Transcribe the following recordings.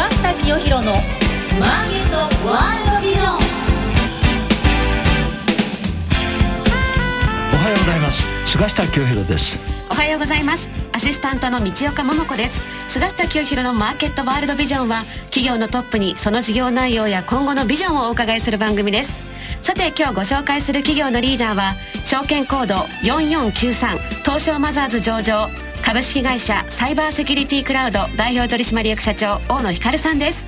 菅下清弘のマーケットワールドビジョン。おはようございます。菅下清弘です。おはようございます。アシスタントの道岡桃子です。菅下清弘のマーケットワールドビジョンは企業のトップにその事業内容や今後のビジョンをお伺いする番組ですさて今日ご紹介する企業のリーダーは証券コード4493東証マザーズ上場株式会社サイバーセキュリティクラウド代表取締役社長大野光さんです、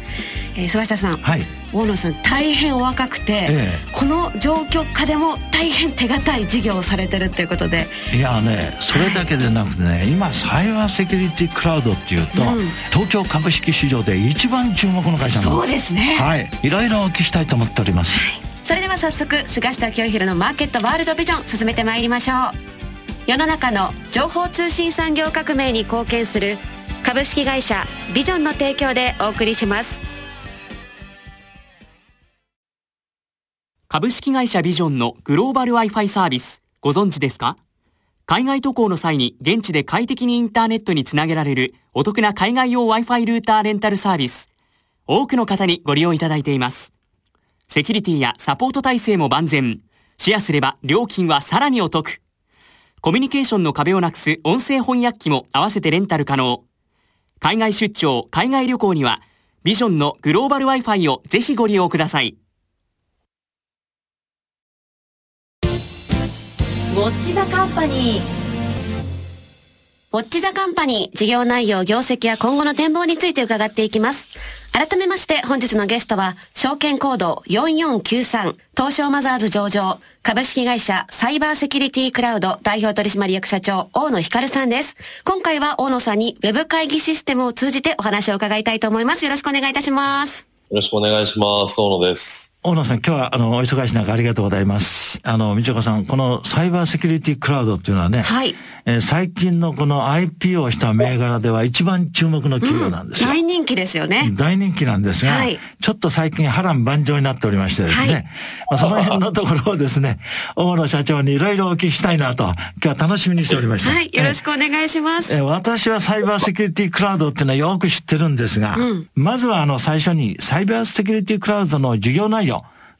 えー、菅下さん、はい。大野さん大変お若くて、ええ。この状況下でも大変手堅い事業をされてるっていうことで。いやねそれだけでなくてね今サイバーセキュリティクラウドっていうと、うん。東京株式市場で一番注目の会社なのそうですね。はい。いろいろお聞きしたいと思っておりますそれでは早速菅下清弘のマーケットワールドビジョン進めてまいりましょう世の中の情報通信産業革命に貢献する株式会社ビジョンの提供でお送りします株式会社ビジョンのグローバル Wi-Fi サービス、ご存知ですか？海外渡航の際に現地で快適にインターネットにつなげられるお得な海外用 Wi-Fi ルーターレンタルサービス。多くの方にご利用いただいています。セキュリティやサポート体制も万全。シェアすれば料金はさらにお得。コミュニケーションの壁をなくす音声翻訳機も合わせてレンタル可能。海外出張、海外旅行には、ビジョンのグローバル Wi-Fi をぜひご利用ください。ウォッチザカンパニーウォッチザカンパニー事業内容業績や今後の展望について伺っていきます改めまして本日のゲストは証券コード4493東証マザーズ上場株式会社サイバーセキュリティクラウド代表取締役社長大野光さんです今回は大野さんにウェブ会議システムを通じてお話を伺いたいと思いますよろしくお願いいたしますよろしくお願いします。大野です。大野さん今日はあのお忙しい中ありがとうございます。あの道岡さんこのサイバーセキュリティクラウドっていうのはね、はい。えー最近のこの IP をした銘柄では一番注目の企業なんですよ、大人気ですよね。大人気なんですが、はい。ちょっと最近波乱万丈になっておりましてですね、はい。まあ、その辺のところをですね、大野社長にいろいろお聞きしたいなと、今日は楽しみにしておりました。はいよろしくお願いします。えー私はサイバーセキュリティクラウドっていうのはよく知ってるんですが、まずはあの最初にサイバーセキュリティクラウドの事業内容、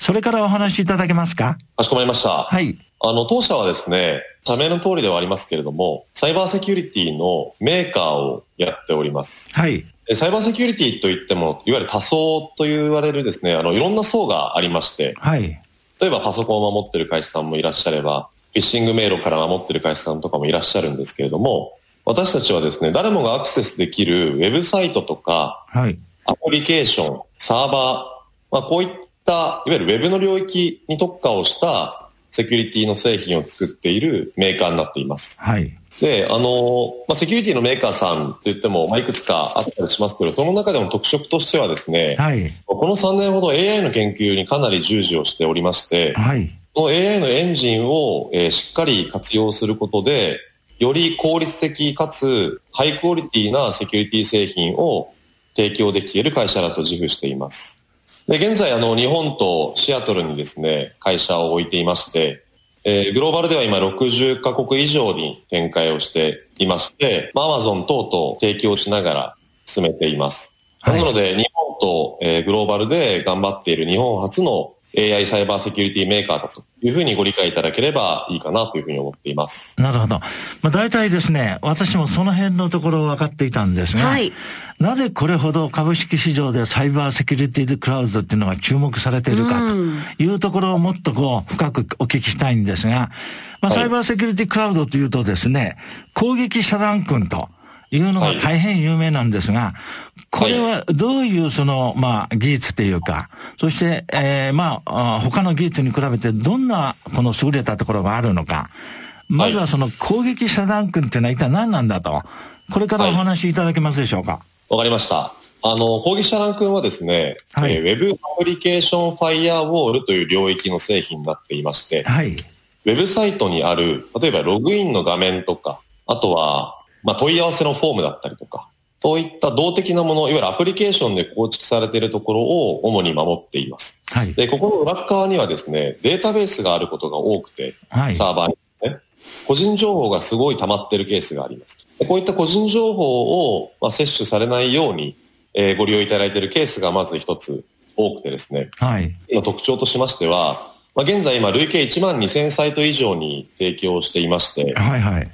それからお話しいただけますか？かしこまりました。はい。あの、当社はですね、社名の通りではありますけれども、サイバーセキュリティのメーカーをやっております。はい。えサイバーセキュリティといっても、いわゆる多層と言われるですね、あの、いろんな層がありまして、はい。例えばパソコンを守ってる会社さんもいらっしゃれば、フィッシングメールから守ってる会社さんとかもいらっしゃるんですけれども、私たちはですね、誰もがアクセスできるウェブサイトとか、はい。アプリケーション、サーバー、まあ、こういった、いわゆるウェブの領域に特化をしたセキュリティの製品を作っているメーカーになっています。はい。で、あの、まあ、セキュリティのメーカーさんと言っても、まあ、いくつかあったりしますけど、その中でも特色としてはですね、はい。この3年ほど AI の研究にかなり従事をしておりまして、はい。この AI のエンジンを、えーしっかり活用することで、より効率的かつハイクオリティなセキュリティ製品を提供できている会社だと自負しています。で、現在、あの、日本とシアトルにですね、会社を置いていまして、えーグローバルでは今60カ国以上に展開をしていまして、まあ、Amazon 等々提供しながら進めています。はいなので、日本と、えーグローバルで頑張っている日本初の AI サイバーセキュリティメーカーだというふうにご理解いただければいいかなというふうに思っています。なるほど。まあ、大体ですね、私もその辺のところを分かっていたんですが、はいなぜこれほど株式市場でサイバーセキュリティクラウドっていうのが注目されているかというところをもっとこう深くお聞きしたいんですが、まあ、はいサイバーセキュリティクラウドというとですね、攻撃遮断君というのが大変有名なんですが、これはどういうその、まあ、技術というか、そして、えーまあ、あ他の技術に比べてどんなこの優れたところがあるのか、まずはその攻撃遮断君っていうのは一体何なんだと、これからお話しいただけますでしょうか？わかりました。あの、攻撃遮断君はですね、はいえー Web アプリケーションファイアウォールという領域の製品になっていまして、はい。ウェブサイトにある、例えばログインの画面とか、あとは、まあ、問い合わせのフォームだったりとか、そういった動的なもの、いわゆるアプリケーションで構築されているところを主に守っています。はい。で、ここの裏側にはですね、データベースがあることが多くて、はい。サーバーにね、個人情報がすごい溜まってるケースがあります。でこういった個人情報を、まあ、摂取されないように、えーご利用いただいているケースがまず一つ多くてですね、はい。の特徴としましては、まあ、現在今累計1万2000サイト以上に提供していまして、はいはい。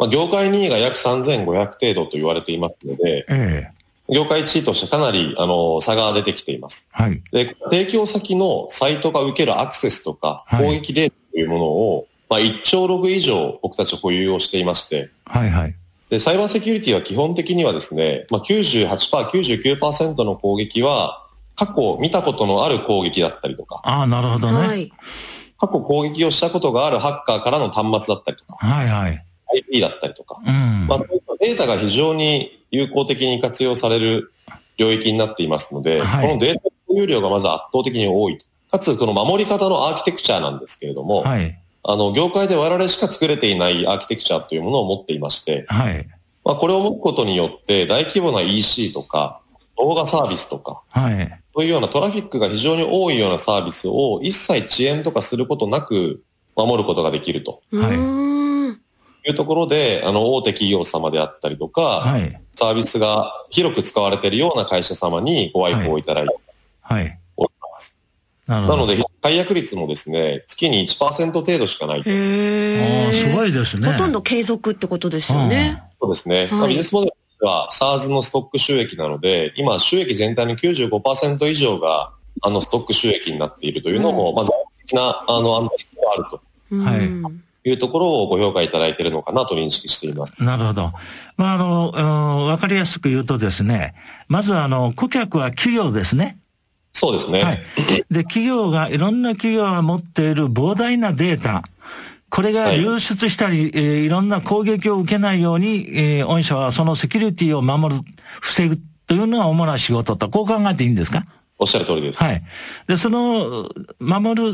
まあ、業界2位が約3500程度と言われていますので、ええ業界1位としてかなりあの差が出てきています。はい。で、提供先のサイトが受けるアクセスとかはい攻撃データというものを、まあ、1兆ログ以上僕たち保有をしていまして、はいはい。で、サイバーセキュリティは基本的にはですね、まあ、98%、99%の攻撃は過去見たことのある攻撃だったりとか、ああ、なるほどね。ははい。い。過去攻撃をしたことがあるハッカーからの端末だったりとか、はい。IP だったりとか、うん。まあ、そういったデータが非常に有効的に活用される領域になっていますので、はいこのデータ保有量がまず圧倒的に多いと。かつ、この守り方のアーキテクチャなんですけれども、はい。あの、業界で我々しか作れていないアーキテクチャというものを持っていまして、はい。まあ、これを持つことによって大規模な EC とか動画サービスとかはい。そういうようなトラフィックが非常に多いようなサービスを一切遅延とかすることなく守ることができるとはい。いうところで、あの、大手企業様であったりとか、はい。サービスが広く使われているような会社様にご愛顧をいただいてはい。おります。なるほど。なので、解約率もですね、月に1%程度しかないと。へああ、すごい。いですね。ほとんど継続ってことですよね。そうですね。まあはいビジネスモデルとしては SARS のストック収益なので、今収益全体の95%以上があのストック収益になっているというのも、まあ、財務的なあの安定性があるとはいうんいうところをご評価いただいているのかなと認識しています。なるほど。まあ、あの、うんわかりやすく言うとですね、まずは、あの、顧客は企業ですね。そうですね。はい。で、企業が、いろんな企業が持っている膨大なデータ、これが流出したり、いえーいろんな攻撃を受けないように、えー御社はそのセキュリティを守る、防ぐというのが主な仕事と、こう考えていいんですか？おっしゃる通りです。はい。で、その、守る、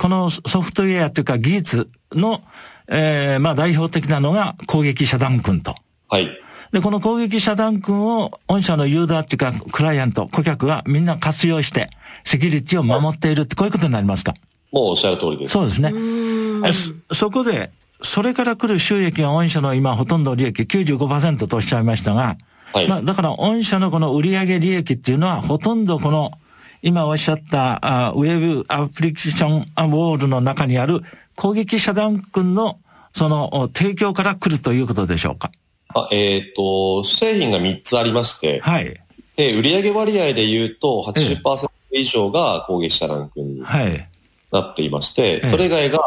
このソフトウェアというか技術の、えーまあ代表的なのが攻撃遮断君と。はい。で、この攻撃遮断君を御社のユーザーっていうか、クライアント、顧客がみんな活用して、セキュリティを守っているって、こういうことになりますか？もうおっしゃる通りです。そうですね。えそそこで、それから来る収益が御社の今ほとんど利益95%とおっしゃいましたが、はいまあ、だから御社のこの売上利益っていうのはほとんどこの、今おっしゃったあウェブアプリケーションウォールの中にある攻撃遮断君のそのお提供から来るということでしょうか？あえっ、と、製品が3つありまして、はい。で売上割合で言うと80%以上が攻撃遮断君にはい。なっていまして、それ以外が、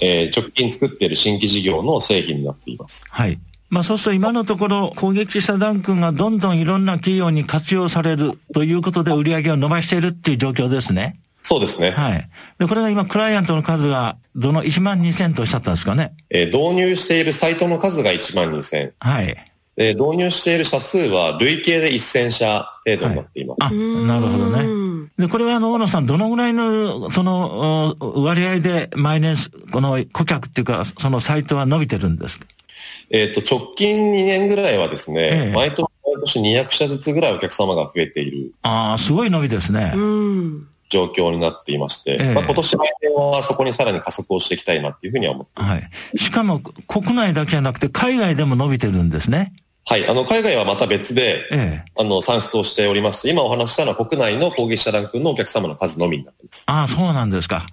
えー直近作っている新規事業の製品になっています。はい。まあそうすると今のところ攻撃遮断君がどんどんいろんな企業に活用されるということで売り上げを伸ばしているっていう状況ですね。そうですね。はい。で、これが今クライアントの数がどの1万2000とおっしゃったんですかね？えー導入しているサイトの数が1万2000。はい。で導入している社数は累計で1000社程度になっています。あ、なるほどね。で、これはあの、大野さん、どのぐらいの、その、お割合で毎年、この顧客っていうか、そのサイトは伸びてるんですか？えっ、と、直近2年ぐらいはですね、ええ毎年毎年200社ずつぐらいお客様が増えているああ、すごい伸びですね。うん。状況になっていまして、ええまあ、今年来年はそこにさらに加速をしていきたいなっていうふうには思っています。はい。しかも、国内だけじゃなくて、海外でも伸びてるんですね。はい。あの、海外はまた別で、ええ。あの、算出をしておりまして、今お話ししたのは国内の攻撃遮断君のお客様の数のみになっています。ああ、そうなんですか。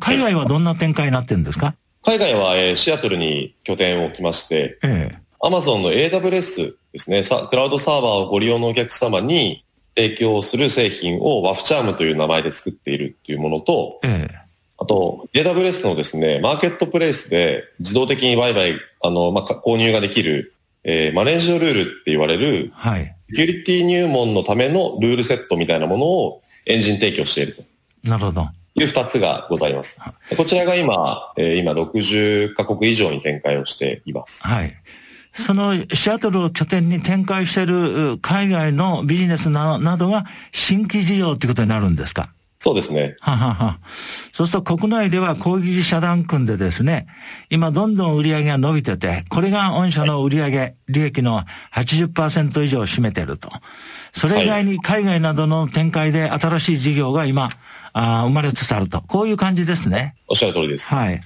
海外はどんな展開になってるんですか？海外は、えーシアトルに拠点を置きまして、ええ。Amazon の AWS ですね、さクラウドサーバーをご利用のお客様に提供する製品をワフチャームという名前で作っているっていうものと、ええ。あと AWS のですね、マーケットプレイスで自動的に売買、あの、まあ、か購入ができる、えーマネージドルールって言われるはい。セキュリティ入門のためのルールセットみたいなものをエンジン提供しているとなるほど。いう二つがございます。こちらが今、えー今60カ国以上に展開をしています。はい。そのシアトルを拠点に展開しているう海外のビジネスななどが新規事業ということになるんですか？そうですね。ははは。そうすると国内では攻撃遮断群でですね、今どんどん売り上げが伸びてて、これが御社の売り上げ、利益の80%以上を占めていると。それ以外に海外などの展開で新しい事業が今、あー生まれつつあると。こういう感じですね。おっしゃる通りです。はい。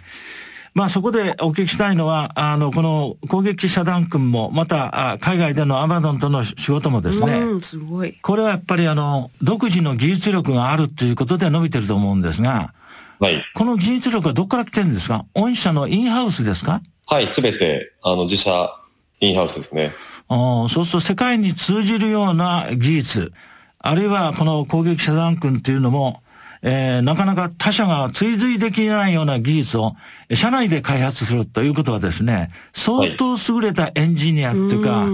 まあそこでお聞きしたいのは、あの、この攻撃遮断君も、また、あ海外でのアマゾンとの仕事もですね、うん、すごい。これはやっぱりあの、独自の技術力があるということで伸びてると思うんですが、はい。この技術力はどこから来てるんですか？御社のインハウスですか？はい、すべて、あの、自社インハウスですね。あーそうすると世界に通じるような技術、あるいはこの攻撃遮断君っていうのも、えーなかなか他社が追随できないような技術をえ社内で開発するということはですね、相当優れたエンジニアっていうか、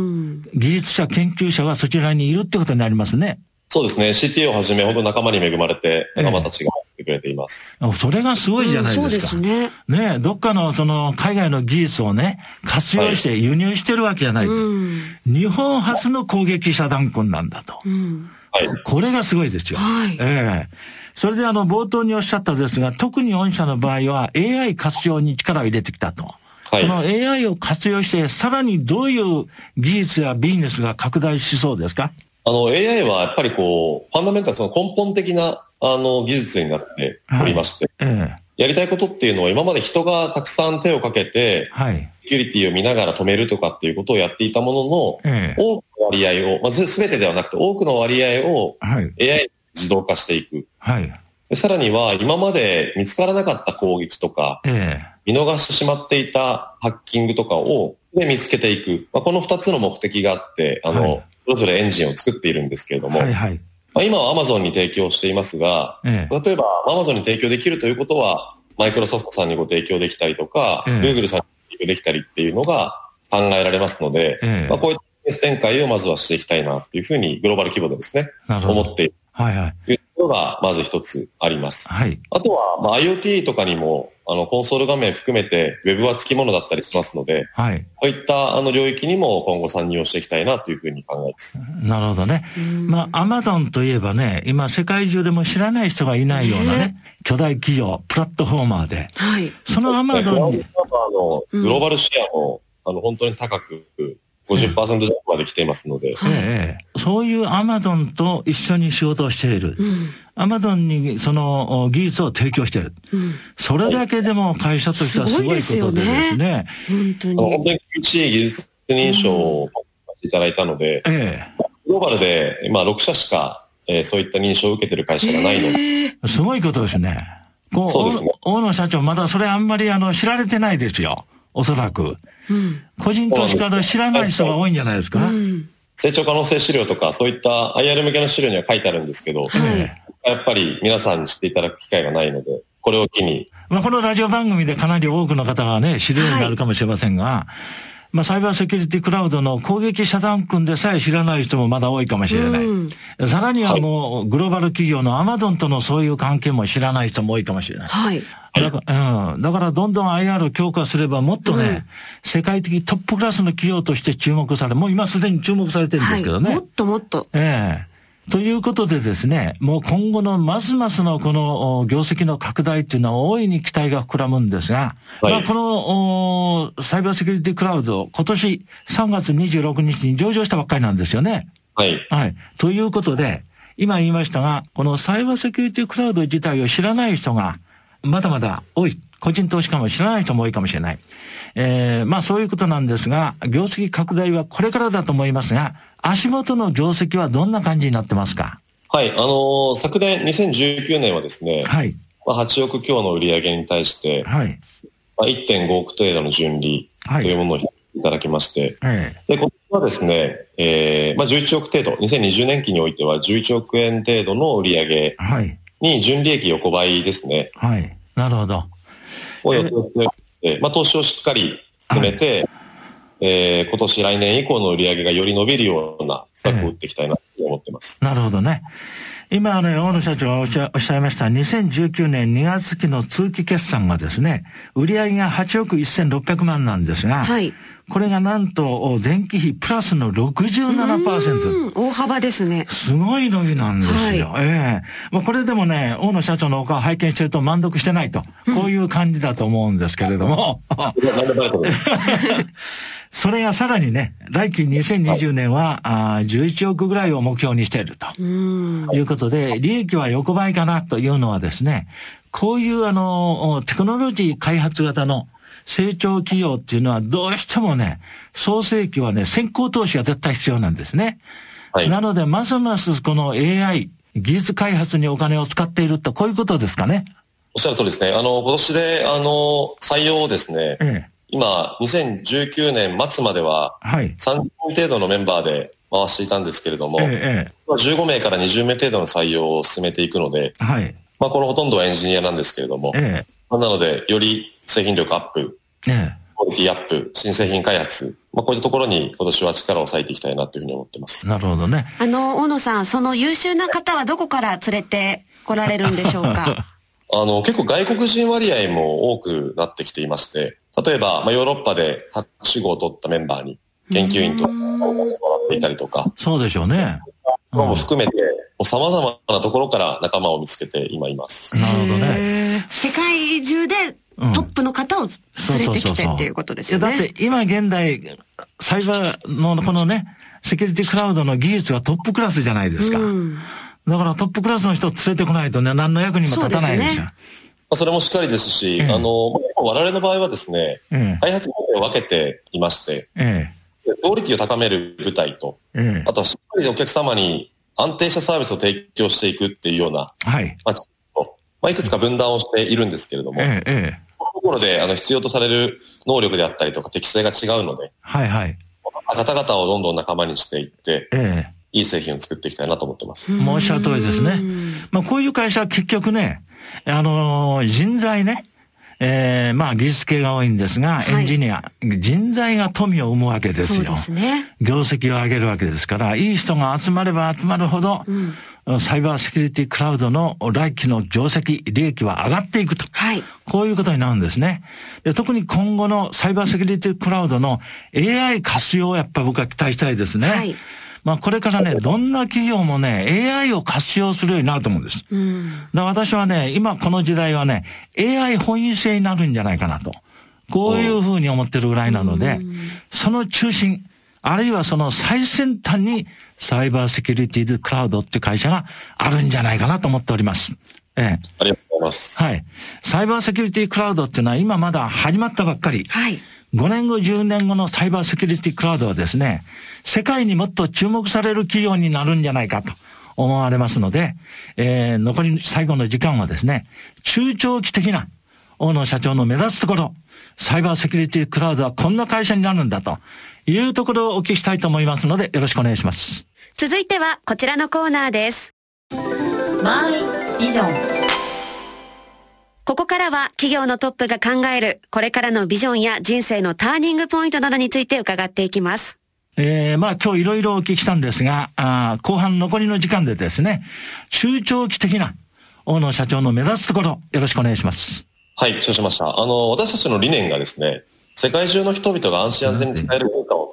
技術者、研究者がそちらにいるってことになりますね。そうですね。CTO をはじめ、本当仲間に恵まれて、ええ仲間たちがやってくれています。あそれがすごいじゃないですか。うんそうですね。ねえどっかのその海外の技術をね、活用して輸入してるわけじゃないと。うん。日本初の攻撃遮断君なんだと。うん。はい。これがすごいですよ。はいええそれであの、冒頭におっしゃったですが、特に御社の場合は AI 活用に力を入れてきたと。はいこの AI を活用して、さらにどういう技術やビジネスが拡大しそうですか？あの、AI はやっぱりこう、ファンダメンタル、その根本的な、あの、技術になっておりまして、ええやりたいことっていうのは今まで人がたくさん手をかけて、はい。セキュリティを見ながら止めるとかっていうことをやっていたものの、ええ多くの割合を、まず全てではなくて多くの割合をはい。AI に自動化していく。はい。でさらには今まで見つからなかった攻撃とか、え見逃してしまっていたハッキングとかをで見つけていく。まあ、この二つの目的があって、あの、はいそれぞれエンジンを作っているんですけれどえも、はいはい。まあ、今は Amazon に提供していますが、ええ例えば Amazon に提供できるということは、マイクロソフトさんにご提供できたりとか、ええ Google さんに提供できたりっていうのが考えられますので、ええまあ、こういった展開をまずはしていきたいなっていうふうにグローバル規模でですね、思っているはいはい。というところがまず一つあります。はい。あとは、まあ、IoT とかにも、あの、コンソール画面含めて Web は付き物だったりしますので、はい。そういったあの領域にも今後参入をしていきたいなというふうに考えます。なるほどね。まあ、アマゾンといえばね、今世界中でも知らない人がいないようなね、巨大企業、プラットフォーマーで、はい。そのアマゾンにグローバルシェアも、あの、本当に高く、50%弱まで来ていますので、ええ、そういうアマゾンと一緒に仕事をしている。アマゾンにそのお技術を提供している。それだけでも会社としてはすごいことでですね。本当あの本に。当に厳しい技術認証をいただいたので、えグローバルで今6社しか、えーそういった認証を受けてる会社がないので、ええ、すごいことですね。こう、そうですね大大野社長、まだそれあんまりあの知られてないですよ。おそらく。個人投資家で知らない人が多いんじゃないですか？成長可能性資料とか、そういった IR 向けの資料には書いてあるんですけど、ええやっぱり皆さんに知っていただく機会がないので、これを機に、まあ、このラジオ番組でかなり多くの方がね、知るようになるかもしれませんが、まあ、サイバーセキュリティクラウドの攻撃遮断君でさえ知らない人もまだ多いかもしれない。さらにはもう、グローバル企業のアマゾンとのそういう関係も知らない人も多いかもしれない。はい。だから、うん。だから、どんどん IR 強化すれば、もっとね、世界的トップクラスの企業として注目され、もう今すでに注目されてるんではい。すけどね。もっともっと。ええということでですね、もう今後のますますのこのお業績の拡大っていうのは大いに期待が膨らむんですが、はいまあこのおサイバーセキュリティクラウド、今年3月26日に上場したばっかりなんですよね。はい。はい。ということで、今言いましたが、このサイバーセキュリティクラウド自体を知らない人が、まだまだ多い。個人投資家も知らない人も多いかもしれない。えー、まあそういうことなんですが、業績拡大はこれからだと思いますが、足元の業績はどんな感じになってますか？はい。あのー昨年2019年はですね、はい。まあ、8億強の売り上げに対して、はい。まあ、1.5億程度の純利はいというものをいただきまして、えで、今年はですね、えーまあ、11億程度、2020年期においては11億円程度の売り上はい。に純利益横ばいですね、はい。なるほど。を予定してまあ、投資をしっかり進めて、えー今年来年以降の売り上げがより伸びるような施策を打っていきたいなと思ってます。なるほどね。今ね、大野社長がおっしゃおっしゃいました2019年2月期の通期決算がですね、売上が8億1600万なんですが、はいこれがなんと前期比プラスの67%。うん、大幅ですね。すごい伸びなんですよ。ええまあこれでもね、大野社長のお顔拝見してると満足してないと、こういう感じだと思うんですけれども。それがさらにね、来期2020年は、あー11億ぐらいを目標にしていると。うん。いうことで、利益は横ばいかなというのはですね、こういうあの、テクノロジー開発型の成長企業っていうのはどうしてもね、創世期はね、先行投資が絶対必要なんですね。はいなので、ますますこの AI、技術開発にお金を使っていると、こういうことですかね。おっしゃる通りですね。あの、今年で、あの、採用をですね、ええ。今、2019年末までは、はい。30人程度のメンバーで回していたんですけれども、ええ、えまあ15名から20名程度の採用を進めていくので、え。はい。まあ、このほとんどはエンジニアなんですけれども、えまあなので、より製品力アップ、え。えクオリティアップ、新製品開発、まあ、こういったところに今年は力を割いていきたいなというふうに思ってますえ。。なるほどね。あの、大野さん、その優秀な方はどこから連れて来られるんでしょうか？あの、結構外国人割合も多くなってきていまして、例えば、まあ、ヨーロッパで博士号を取ったメンバーに研究員とかをもらっていたりとか、そうでしょうね。まあも含めて、もう様々なところから仲間を見つけて今います。なるほどね。世界中でトップの方を連れてきてっていうことですよね。いや、だって今現代、サイバーのこのね、セキュリティクラウドの技術はトップクラスじゃないですか。うんだからトップクラスの人を連れてこないとね、何の役にも立たないですよ。そうですねまあ、それもしっかりですし、うんあの、我々の場合はですね、ええ開発を分けていまして、えクオリティを高める部隊と、え。えあとはしっかりお客様に安定したサービスを提供していくっていうような、え。はい。まあ、ちょっとまあ、いくつか分断をしているんですけれども、ええ、ええ。このところであの必要とされる能力であったりとか適性が違うので、はいはい。方々をどんどん仲間にしていって、ええ。いい製品を作っていきたいなと思ってます。もうおっしゃる通りですね。まあこういう会社は結局ね、あのー人材ね、ええまあ技術系が多いんですが、いエンジニア、人材が富を生むわけですよ。そうですね。業績を上げるわけですから、いい人が集まれば集まるほど、サイバーセキュリティクラウドの来期の業績、利益は上がっていくと。はい。こういうことになるんですね。で特に今後のサイバーセキュリティクラウドの AI 活用をやっぱ僕は期待したいですね。はいまあこれからね、どんな企業もね、AI を活用するようになると思うんです。うん。だ私はね、今この時代はね、AI 本位制になるんじゃないかなと。こういうふうに思ってるぐらいなので、その中心、あるいはその最先端にサイバーセキュリティクラウドって会社があるんじゃないかなと思っております。ええ。ありがとうございます。はい。サイバーセキュリティクラウドっていうのは今まだ始まったばっかり。はい。5年後、10年後のサイバーセキュリティクラウドはですね、世界にもっと注目される企業になるんじゃないかと思われますので、えー、残り最後の時間はですね、中長期的な大野社長の目指すところ、サイバーセキュリティクラウドはこんな会社になるんだというところをお聞きしたいと思いますので、よろしくお願いします。続いてはこちらのコーナーです。マイビジョンここからは企業のトップが考えるこれからのビジョンや人生のターニングポイントなどについて伺っていきます。えー、まあ今日いろいろお聞きしたんですが、あー後半残りの時間でですね、中長期的な大野社長の目指すところ、よろしくお願いします。はい、承知しました。あの、私たちの理念がですね、世界中の人々が安心安全に使える文化を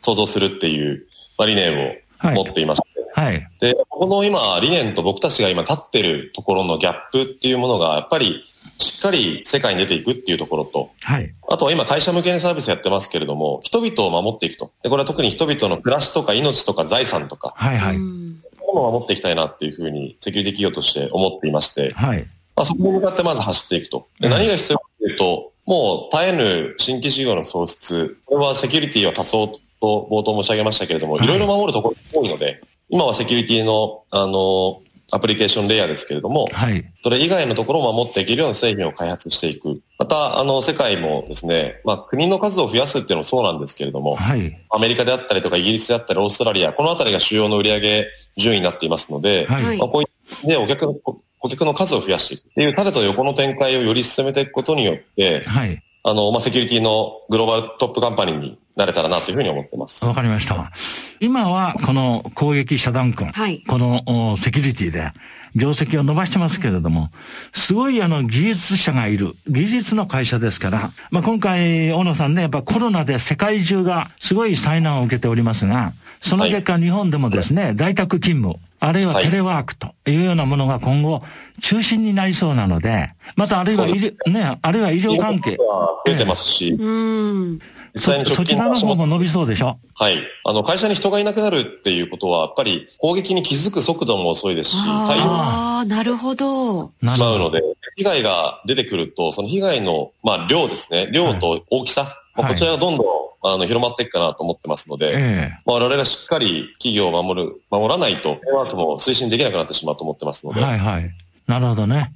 創造するっていう、まあ、理念を持っていまして、はい。で、この今、理念と僕たちが今立ってるところのギャップっていうものが、やっぱり、しっかり世界に出ていくっていうところと、はい。あとは今会社向けにサービスやってますけれども、人々を守っていくと。で、これは特に人々の暮らしとか命とか財産とか、はい。はい。そういうものを守っていきたいなっていうふうに、セキュリティ企業として思っていまして、はい。まあ、そこに向かってまず走っていくと。で、うん何が必要かというと、もう絶えぬ新規事業の創出、これはセキュリティは多層と冒頭申し上げましたけれども、はいいろいろ守るところが多いので、今はセキュリティの、あの、アプリケーションレイヤーですけれども、はい。それ以外のところを守っていけるような製品を開発していく。また、あの、世界もですね、まあ、国の数を増やすっていうのもそうなんですけれども、はい。アメリカであったりとか、イギリスであったり、オーストラリア、このあたりが主要の売上順位になっていますので、はい。はいまあ、こういったでお客の、顧客の数を増やしていくっていう縦と横の展開をより進めていくことによって、はい。あの、まあ、セキュリティのグローバルトップカンパニーになれたらなというふうに思ってます。わかりました。今は、この攻撃遮断君、はいこのおセキュリティで、業績を伸ばしてますけれども、すごいあの技術者がいる、技術の会社ですから、まあ今回、大野さんね、やっぱコロナで世界中がすごい災難を受けておりますが、その結果日本でもですね、在宅勤務、あるいはテレワークというようなものが今後中心になりそうなので、またあるいは医療、ね、あるいは医療関係、は増えてますし、うん。実そそちらの方も伸びそうでしょ？はい。あの、会社に人がいなくなるっていうことは、やっぱり攻撃に気づく速度も遅いですし、対応ああ、なるほど。なるほど。しまうので、被害が出てくると、その被害の、まあ、量ですね、量と大きさ、まあ、はいこちらがどんどん、あの、広まっていくかなと思ってますので、えまあ、我々がしっかり企業を守る、守らないと、テレワークも推進できなくなってしまうと思ってますのえで、はいはい。なるほどね。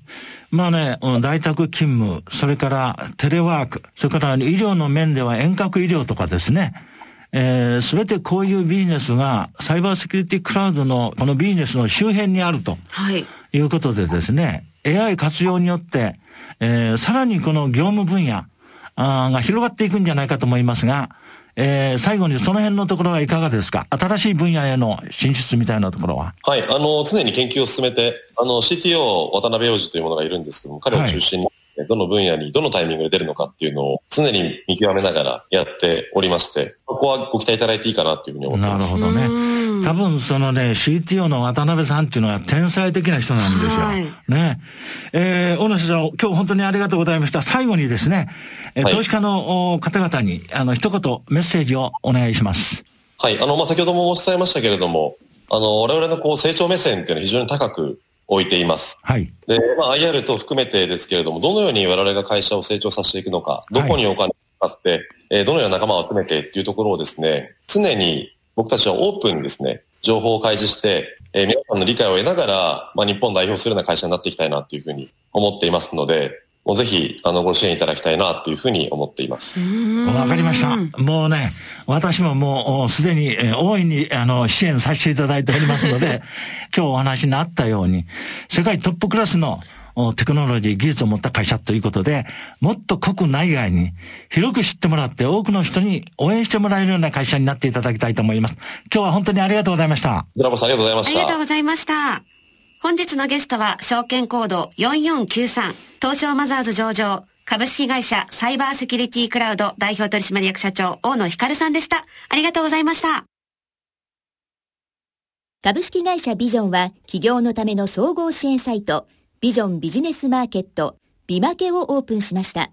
まあね、うん在宅勤務、それからテレワーク、それから医療の面では遠隔医療とかですね、えー、すべてこういうビジネスがサイバーセキュリティクラウドのこのビジネスの周辺にあるとはい。いうことでですね、AI 活用によって、えー、さらにこの業務分野が広がっていくんじゃないかと思いますが、えー、最後にその辺のところはいかがですか？新しい分野への進出みたいなところは？はい、あの、常に研究を進めて、あの、CTO 渡辺洋二というものがいるんですけども、彼を中心に、どの分野に、どのタイミングで出るのかっていうのを常に見極めながらやっておりまして、ここはご期待いただいていいかなっていうふうに思ってます。なるほどね。多分そのね、CTO の渡辺さんっていうのは天才的な人なんですよ。はいね。えー、大野社長、今日本当にありがとうございました。最後にですね、えーはい投資家のお方々に、あの、一言メッセージをお願いします。はい、あの、まあ、先ほども申し伝えましたけれども、あの、我々のこう、成長目線っていうのは非常に高く置いています。はい。で、まあ、IR 等含めてですけれども、どのように我々が会社を成長させていくのか、どこにお金を使って、えーどのような仲間を集めてっていうところをですね、常に僕たちはオープンにですね、情報を開示して、えー皆さんの理解を得ながら、まあ、日本を代表するような会社になっていきたいなっていうふうに思っていますので、もうぜひ、あの、ご支援いただきたいなっていうふうに思っています。わかりました。もうね、私ももうおすでに、えー大いにあの支援させていただいておりますので、今日お話にあったように、世界トップクラスのおテクノロジー、技術を持った会社ということで、もっと国内外に広く知ってもらって多くの人に応援してもらえるような会社になっていただきたいと思います。今日は本当にありがとうございました。ドラボさんありがとうございまありした。がとうございました。本日のゲストは、証券コード4493、東証マザーズ上場、株式会社サイバーセキュリティクラウド代表取締役社長、大野光さんでした。ありがとうございました。株式会社ビジョンは企業のための総合支援サイトビジョンビジネスマーケットビマケをオープンしました。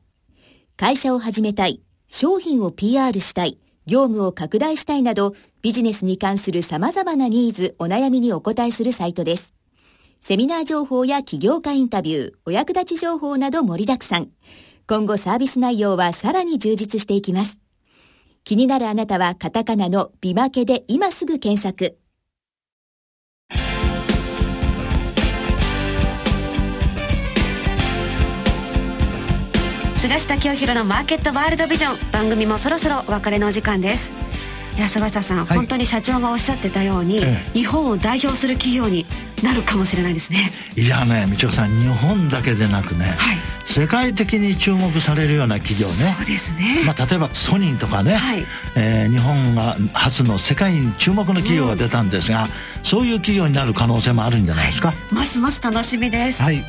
会社を始めたい、商品を PR したい、業務を拡大したいなどビジネスに関する様々なニーズ、お悩みにお答えするサイトです。セミナー情報や起業家インタビュー、お役立ち情報など盛りだくさん。今後サービス内容はさらに充実していきます。気になるあなたはカタカナのビマケで今すぐ検索。菅下清弘のマーケットワールドビジョン。番組もそろそろお別れのお時間です。いや菅下さん、はい。本当に社長がおっしゃってたように、え日本を代表する企業になるかもしれないですね。いやね、みちおさん、日本だけでなくね、はい。世界的に注目されるような企業ね。そうですね、まあ、例えばソニーとかね、はい。えー日本が初の世界に注目の企業が出たんですが、そういう企業になる可能性もあるんじゃないですか？ますます楽しみです、はい。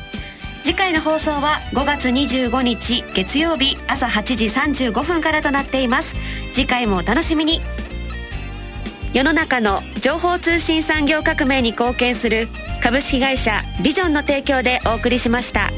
次回の放送は5月25日月曜日朝8時35分からとなっています次回もお楽しみに世の中の情報通信産業革命に貢献する株式会社ビジョンの提供でお送りしました。